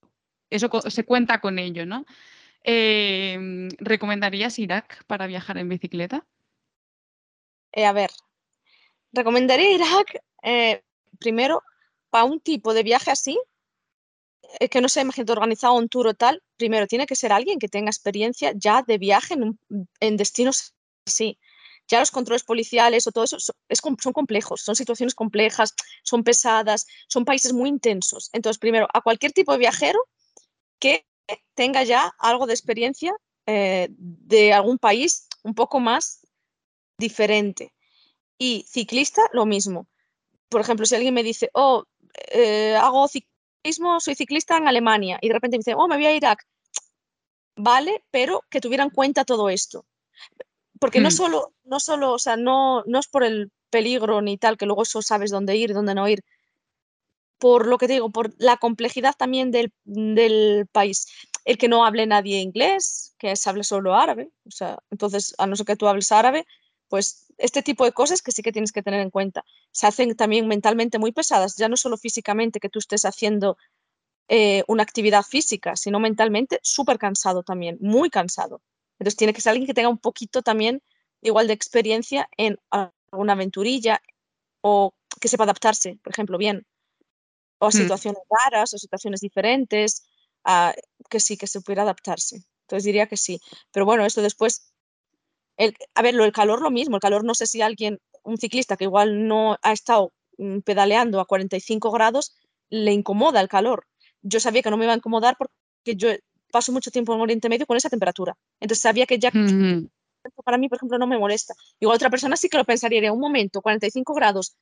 eso se cuenta con ello, ¿no? Eh, ¿Recomendarías Irak para viajar en bicicleta? Eh, a ver, recomendaría Irak eh, primero para un tipo de viaje así, que no sea, imagínate, organizado un tour o tal, primero tiene que ser alguien que tenga experiencia ya de viaje en, destinos así. Ya los controles policiales o todo eso son, son complejos, son situaciones complejas, son pesadas, son países muy intensos. Entonces, primero, a cualquier tipo de viajero que tenga ya algo de experiencia eh, de algún país un poco más diferente. Y ciclista, lo mismo. Por ejemplo, si alguien me dice, oh, eh, hago ciclismo, soy ciclista en Alemania, y de repente me dice, oh, me voy a Irak, vale, pero que tuviera en cuenta todo esto. Porque no mm. solo, no solo, o sea, no, no es por el peligro ni tal, que luego eso sabes dónde ir, dónde no ir, por lo que te digo, por la complejidad también del, del país. El que no hable nadie inglés, que se hable solo árabe, o sea, entonces, a no ser que tú hables árabe, pues este tipo de cosas que sí que tienes que tener en cuenta. Se hacen también mentalmente muy pesadas, ya no solo físicamente que tú estés haciendo eh, una actividad física, sino mentalmente súper cansado también, muy cansado. Entonces tiene que ser alguien que tenga un poquito también igual de experiencia en alguna aventurilla o que sepa adaptarse, por ejemplo, bien o mm. situaciones raras o situaciones diferentes, que sí, que se pudiera adaptarse. Entonces diría que sí. Pero bueno, esto después, el, a ver, el calor lo mismo, el calor no sé si alguien, un ciclista que igual no ha estado mm, pedaleando a 45 grados, le incomoda el calor. Yo sabía que no me iba a incomodar porque yo paso mucho tiempo en Oriente Medio con esa temperatura. Entonces sabía que ya para mí, por ejemplo, no me molesta. Igual otra persona sí que lo pensaría, un momento, 45 grados,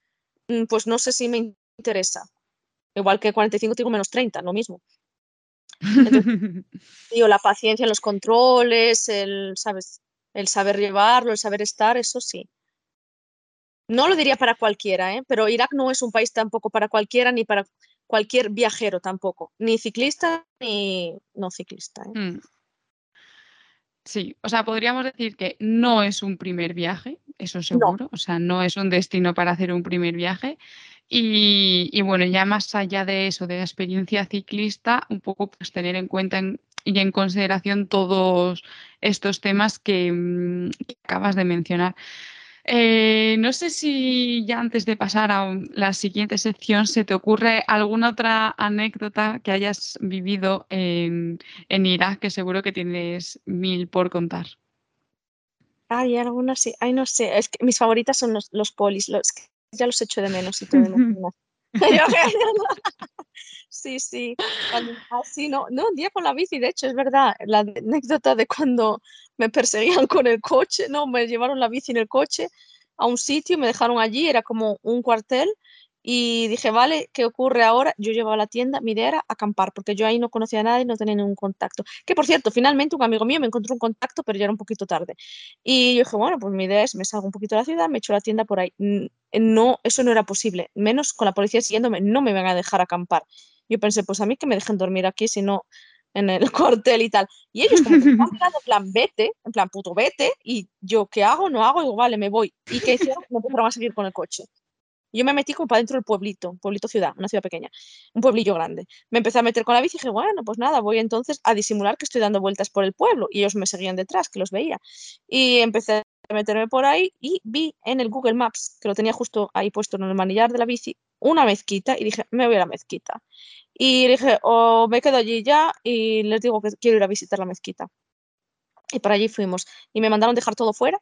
mm, pues no sé si me interesa. Igual que 45 tengo menos 30, lo mismo. la paciencia en los controles, el, ¿sabes? El saber llevarlo, el saber estar, eso sí. No lo diría para cualquiera, ¿eh? pero Irak no es un país tampoco para cualquiera ni para cualquier viajero tampoco, ni ciclista ni no ciclista. ¿eh? Hmm. Sí, o sea, podríamos decir que no es un primer viaje, eso seguro, o sea, no es un destino para hacer un primer viaje, y, bueno, ya más allá de eso, de la experiencia ciclista, un poco pues tener en cuenta y en consideración todos estos temas que, mm, acabas de mencionar. Eh, no sé si ya antes de pasar a la siguiente sección se te ocurre alguna otra anécdota que hayas vivido en, Irak, que seguro que tienes mil por contar. Hay algunas, sí. Ay, no sé. Es que mis favoritas son los, los polis. Los, ya los echo de menos y todo. sí, sí. así, no, no, un día con la bici, de hecho, es verdad, la anécdota de cuando me perseguían con el coche, no, me llevaron la bici en el coche a un sitio, me dejaron allí, era como un cuartel y dije, vale, ¿qué ocurre ahora? Yo llevaba a la tienda, mi idea era acampar, porque yo ahí no conocía a nadie, no tenía ningún contacto. Que por cierto, finalmente un amigo mío me encontró un contacto, pero ya era un poquito tarde. Y yo dije, bueno, pues mi idea es, me salgo un poquito de la ciudad, me echo la tienda por ahí. No, eso no era posible, menos con la policía siguiéndome, no me van a dejar acampar. Yo pensé, pues a mí que me dejen dormir aquí, si no en el cuartel y tal. Y ellos como que me en plan, vete, en plan, puto, vete. Y yo, ¿qué hago? No hago, digo, vale, me voy. ¿Y qué hicieron? Me empezaron a seguir con el coche yo me metí como para dentro del pueblito, pueblito ciudad, una ciudad pequeña, un pueblillo grande. Me empecé a meter con la bici y dije, bueno, pues nada, voy entonces a disimular que estoy dando vueltas por el pueblo. Y ellos me seguían detrás, que los veía. Y empecé a meterme por ahí y vi en el Google Maps, que lo tenía justo ahí puesto en el manillar de la bici, una mezquita y dije, me voy a la mezquita. Y dije, o me quedo allí ya y les digo que quiero ir a visitar la mezquita. Y para allí fuimos. Y me mandaron dejar todo fuera,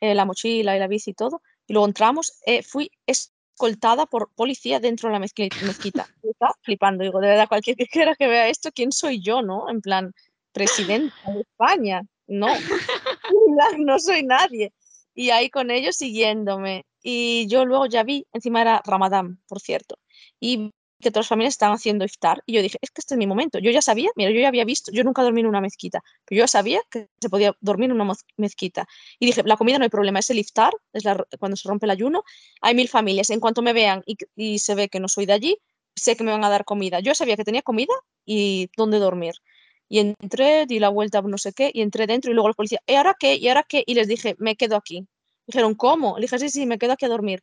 eh, la mochila y la bici y todo. Y luego entramos. Eh, fui escoltada por policía dentro de la mezquita. Estaba flipando. Digo, de verdad, cualquier que quiera que vea esto, ¿quién soy yo, no? En plan, presidente de España. No, no soy nadie. Y ahí con ellos siguiéndome. Y yo luego ya vi, encima era Ramadán, por cierto, y que las familias estaban haciendo iftar. Y yo dije, es que este es mi momento. Yo ya sabía, mira, yo ya había visto, yo nunca dormí en una mezquita, pero yo ya sabía que se podía dormir en una mezquita. Y dije, la comida no hay problema, es el iftar, es cuando se rompe el ayuno. Hay mil familias. En cuanto me vean y, y se ve que no soy de allí, sé que me van a dar comida. Yo sabía que tenía comida y dónde dormir. Y entré, di la vuelta, no sé qué, y entré dentro y luego los policías, ¿y ahora qué? ¿Y ahora qué? Y les dije, me quedo aquí. Dijeron, ¿cómo? Le dije, sí, sí, me quedo aquí a dormir.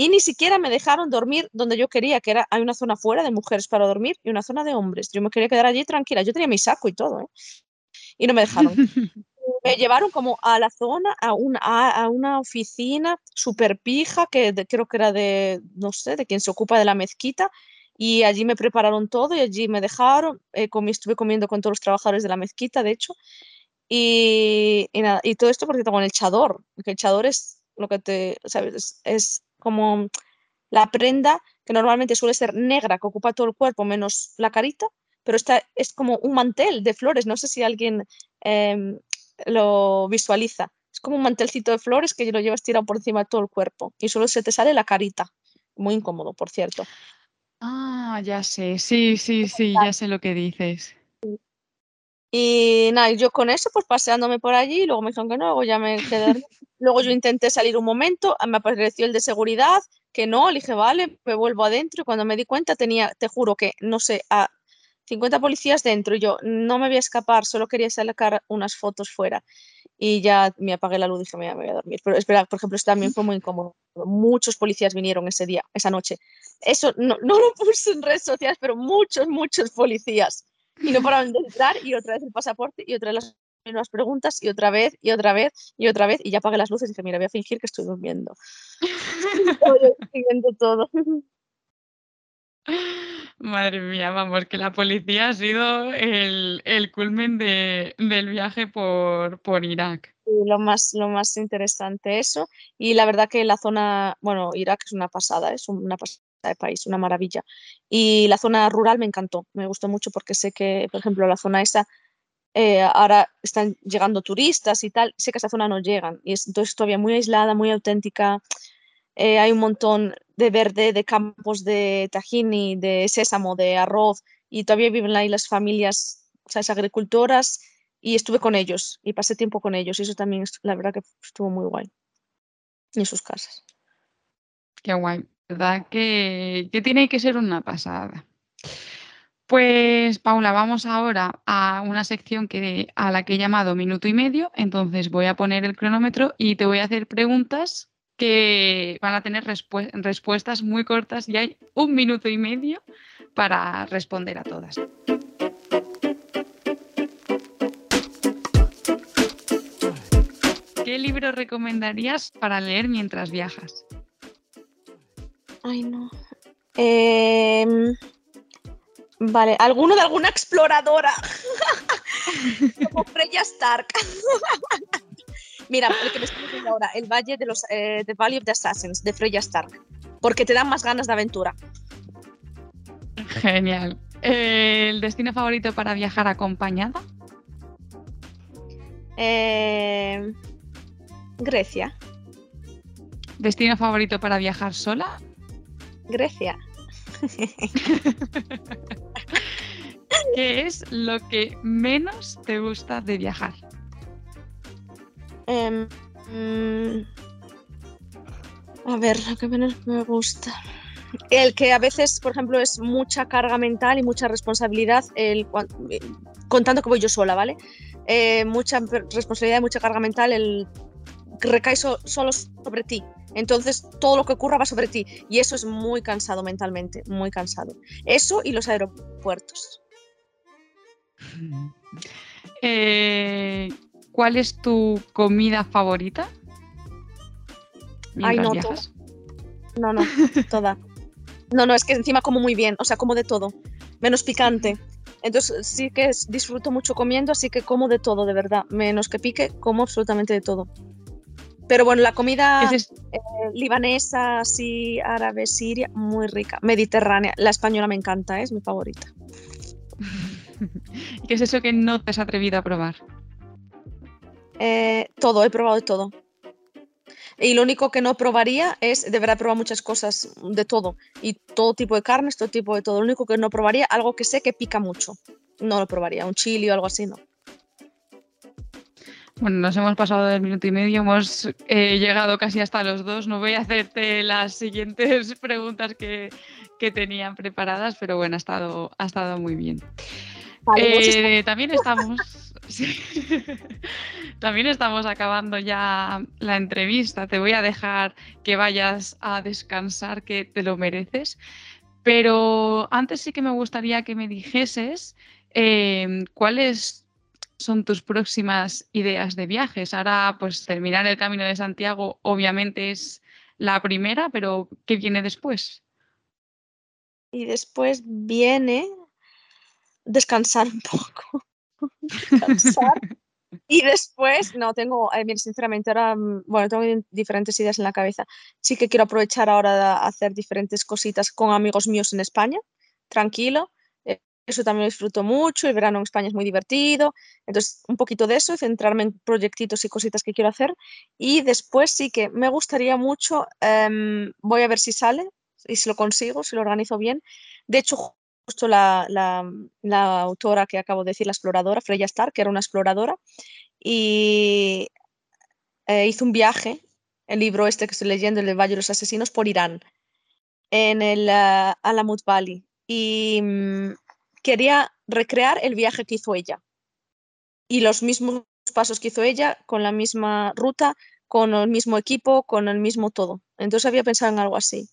Y ni siquiera me dejaron dormir donde yo quería, que era, hay una zona fuera de mujeres para dormir y una zona de hombres. Yo me quería quedar allí tranquila. Yo tenía mi saco y todo, ¿eh? Y no me dejaron. me llevaron como a la zona, a una, a, una oficina súper pija, que creo que era de, no sé, de quien se ocupa de la mezquita, y allí me prepararon todo y allí me dejaron, eh, comí, estuve comiendo con todos los trabajadores de la mezquita, de hecho, y, y, nada, y todo esto porque tengo el chador, el chador es lo que te, ¿sabes? Es, como la prenda que normalmente suele ser negra, que ocupa todo el cuerpo menos la carita, pero esta es como un mantel de flores, no sé si alguien em, lo visualiza. Es como un mantelcito de flores que lo llevas tirado por encima de todo el cuerpo y solo se te sale la carita. Muy incómodo, por cierto. Ah, ya sé, sí, sí, sí, ya sé lo que dices. Y nada, yo con eso, pues paseándome por allí, luego me dijeron que no, luego ya me quedé. luego yo intenté salir un momento, me apareció el de seguridad, que no, le dije, vale, me vuelvo adentro. Y cuando me di cuenta, tenía, te juro que, no sé, a 50 policías dentro. Y yo no me voy a escapar, solo quería sacar unas fotos fuera. Y ya me apagué la luz y dije, me voy a dormir. Pero es verdad, por ejemplo, esto también fue muy incómodo. Muchos policías vinieron ese día, esa noche. Eso no, no lo puse en redes sociales, pero muchos, muchos policías y no paraban de entrar y otra vez el pasaporte y otra vez las mismas preguntas y otra vez y otra vez y otra vez y ya apagué las luces y dije, mira, voy a fingir que estoy durmiendo. estoy viendo todo. Madre mía, vamos, que la policía ha sido el, el culmen de, del viaje por, por Irak. lo, más, lo más interesante eso. Y la verdad que la zona, bueno, Irak es una pasada, es una pasada de país, una maravilla. Y la zona rural me encantó, me gustó mucho porque sé que, por ejemplo, la zona esa, eh, ahora están llegando turistas y tal, sé que esa zona no llegan. Y es entonces todavía muy aislada, muy auténtica. Eh, hay un montón de verde, de campos de tahini, de sésamo, de arroz, y todavía viven ahí las familias, ¿sabes? agricultoras, y estuve con ellos, y pasé tiempo con ellos, y eso también, la verdad que estuvo muy guay, en sus casas. Qué guay verdad que, tiene que ser una pasada. Pues Paula, vamos ahora a una sección que, a la que he llamado minuto y medio. Entonces voy a poner el cronómetro y te voy a hacer preguntas que van a tener respuestas muy cortas y hay un minuto y medio para responder a todas. ¿Qué libro recomendarías para leer mientras viajas? Ay, no. Em, vale, alguno de alguna exploradora. Como Freya Stark. Mira, el que me estoy diciendo ahora, el Valle de los eh, The Valley of the Assassins, de Freya Stark. Porque te dan más ganas de aventura. Genial. ¿El destino favorito para viajar acompañada? Em, Grecia. ¿Destino favorito para viajar sola? Grecia. ¿Qué es lo que menos te gusta de viajar? Em, mm, a ver, lo que menos me gusta. El que a veces, por ejemplo, es mucha carga mental y mucha responsabilidad, el, contando que voy yo sola, ¿vale? Eh, mucha responsabilidad y mucha carga mental, el recae solo sobre ti. Entonces, todo lo que ocurra va sobre ti. Y eso es muy cansado mentalmente, muy cansado. Eso y los aeropuertos. Eh, ¿Cuál es tu comida favorita? Ay, no, no, no, toda. No, no, es que encima como muy bien, o sea, como de todo, menos picante. Entonces sí que disfruto mucho comiendo, así que como de todo, de verdad. Menos que pique, como absolutamente de todo. Pero bueno, la comida eh, libanesa, así, árabe, siria, muy rica. Mediterránea. La española me encanta, ¿eh? es mi favorita. ¿Qué es eso que no te has atrevido a probar? Eh, todo, he probado de todo. Y lo único que no probaría es, de verdad, probar muchas cosas, de todo. Y todo tipo de carnes, todo tipo de todo. Lo único que no probaría, algo que sé que pica mucho. No lo probaría, un chili o algo así, no. Bueno, nos hemos pasado del minuto y medio, hemos eh, llegado casi hasta los dos. No voy a hacerte las siguientes preguntas que, que tenían preparadas, pero bueno, ha estado, ha estado muy bien. Eh, también estamos. También estamos acabando ya la entrevista. Te voy a dejar que vayas a descansar, que te lo mereces. Pero antes sí que me gustaría que me dijeses em, cuáles son tus próximas ideas de viajes. Ahora, pues terminar el Camino de Santiago obviamente es la primera, pero ¿qué viene después? Y después viene descansar un poco. descansar. y después, no, tengo, eh, sinceramente, ahora, mm, bueno, tengo diferentes ideas en la cabeza. Sí que quiero aprovechar ahora de hacer diferentes cositas con amigos míos en España, tranquilo. Eh, eso también lo disfruto mucho. El verano en España es muy divertido. Entonces, un poquito de eso centrarme en proyectitos y cositas que quiero hacer. Y después sí que me gustaría mucho, em, voy a ver si sale y si lo consigo, si lo organizo bien. De hecho, justo la, la, autora que acabo de decir, la exploradora, Freya Stark, que era una exploradora, y eh, hizo un viaje, el libro este que estoy leyendo, El del Valle de los Asesinos, por Irán, en el uh, Alamut Valley, y mm, quería recrear el viaje que hizo ella. Y los mismos pasos que hizo ella, con la misma ruta, con el mismo equipo, con el mismo todo. Entonces había pensado en algo así.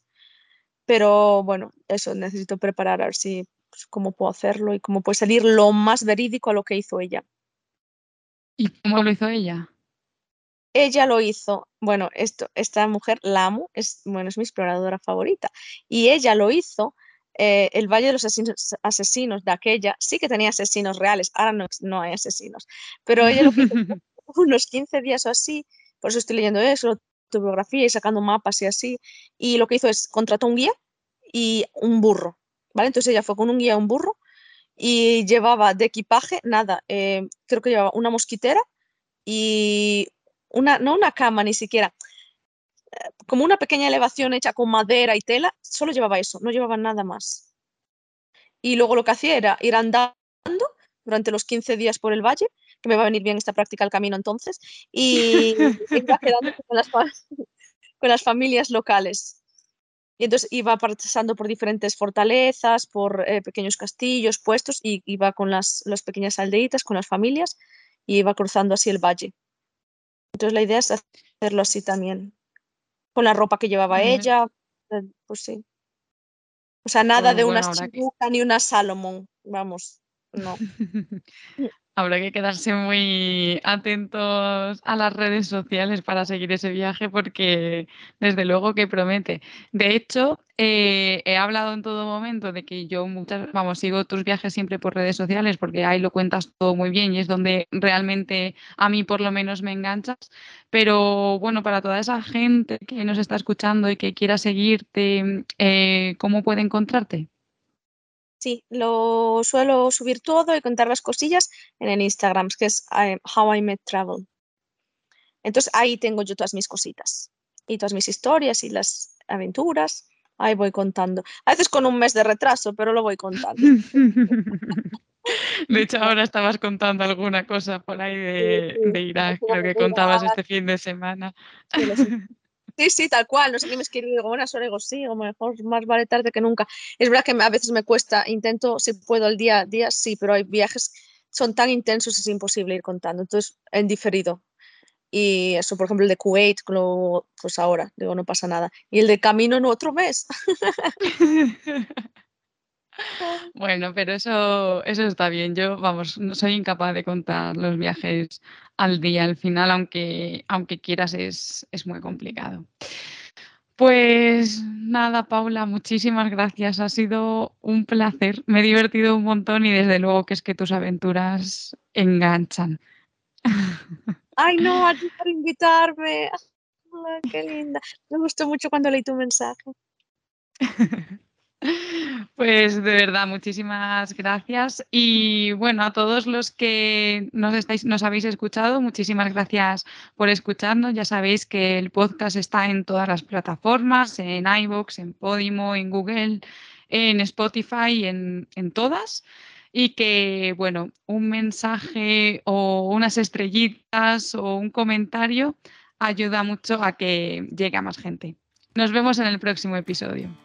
Pero bueno, eso necesito preparar a ver si pues, cómo puedo hacerlo y cómo puede salir lo más verídico a lo que hizo ella. ¿Y cómo lo hizo ella? Ella lo hizo, bueno, esto, esta mujer la amo, es, bueno, es mi exploradora favorita, y ella lo hizo, eh, el Valle de los asesinos, de aquella, sí que tenía asesinos reales, ahora no, no hay asesinos, pero ella lo hizo unos 15 días o así, por eso estoy leyendo eso, biografía y sacando mapas y así. Y lo que hizo es contrató un guía y un burro, ¿vale? Entonces ella fue con un guía y un burro y llevaba de equipaje, nada, eh, creo que llevaba una mosquitera y una, no una cama ni siquiera, como una pequeña elevación hecha con madera y tela, solo llevaba eso, no llevaba nada más. Y luego lo que hacía era ir andando durante los 15 días por el valle que me va a venir bien esta práctica al camino entonces, y iba quedando con las, con las familias locales. Y entonces iba pasando por diferentes fortalezas, por eh, pequeños castillos puestos, y iba con las, las pequeñas aldeitas, con las familias, y iba cruzando así el valle. Entonces la idea es hacerlo así también, con la ropa que llevaba ella, eh, pues sí. O sea, nada pues de una chibuca ni una Salomón, vamos, no. Habrá que quedarse muy atentos a las redes sociales para seguir ese viaje porque desde luego que promete. De hecho, eh, he hablado en todo momento de que yo muchas, vamos, sigo tus viajes siempre por redes sociales porque ahí lo cuentas todo muy bien y es donde realmente a mí por lo menos me enganchas. Pero bueno, para toda esa gente que nos está escuchando y que quiera seguirte, eh, ¿cómo puede encontrarte? Sí, lo suelo subir todo y contar las cosillas en el Instagram, que es eh, How I Met Travel. Entonces ahí tengo yo todas mis cositas y todas mis historias y las aventuras. Ahí voy contando. A veces con un mes de retraso, pero lo voy contando. De hecho, ahora estabas contando alguna cosa por ahí de, Irak, creo que contabas este fin de semana. Sí, sí, tal cual. No sé qué me escribir, digo, buenas horas, digo, sí, o mejor más vale tarde que nunca. Es verdad que a veces me cuesta, intento, si puedo, el día a día, sí, pero hay viajes son tan intensos, es imposible ir contando. Entonces, en diferido. Y eso, por ejemplo, el de Kuwait, pues ahora, digo, no pasa nada. Y el de camino en otro mes. Bueno, pero eso, eso está bien. Yo, vamos, no soy incapaz de contar los viajes al día al final, aunque, aunque quieras, es, es muy complicado. Pues nada, Paula, muchísimas gracias. Ha sido un placer. Me he divertido un montón y desde luego que es que tus aventuras enganchan. Ay, no, a ti por invitarme. qué linda. Me gustó mucho cuando leí tu mensaje. Pues de verdad, muchísimas gracias. Y bueno, a todos los que nos, estáis, nos habéis escuchado, muchísimas gracias por escucharnos. Ya sabéis que el podcast está en todas las plataformas, en iVoox, en Podimo, en Google, en Spotify, en, en todas. Y que, bueno, un mensaje o unas estrellitas o un comentario ayuda mucho a que llegue a más gente. Nos vemos en el próximo episodio.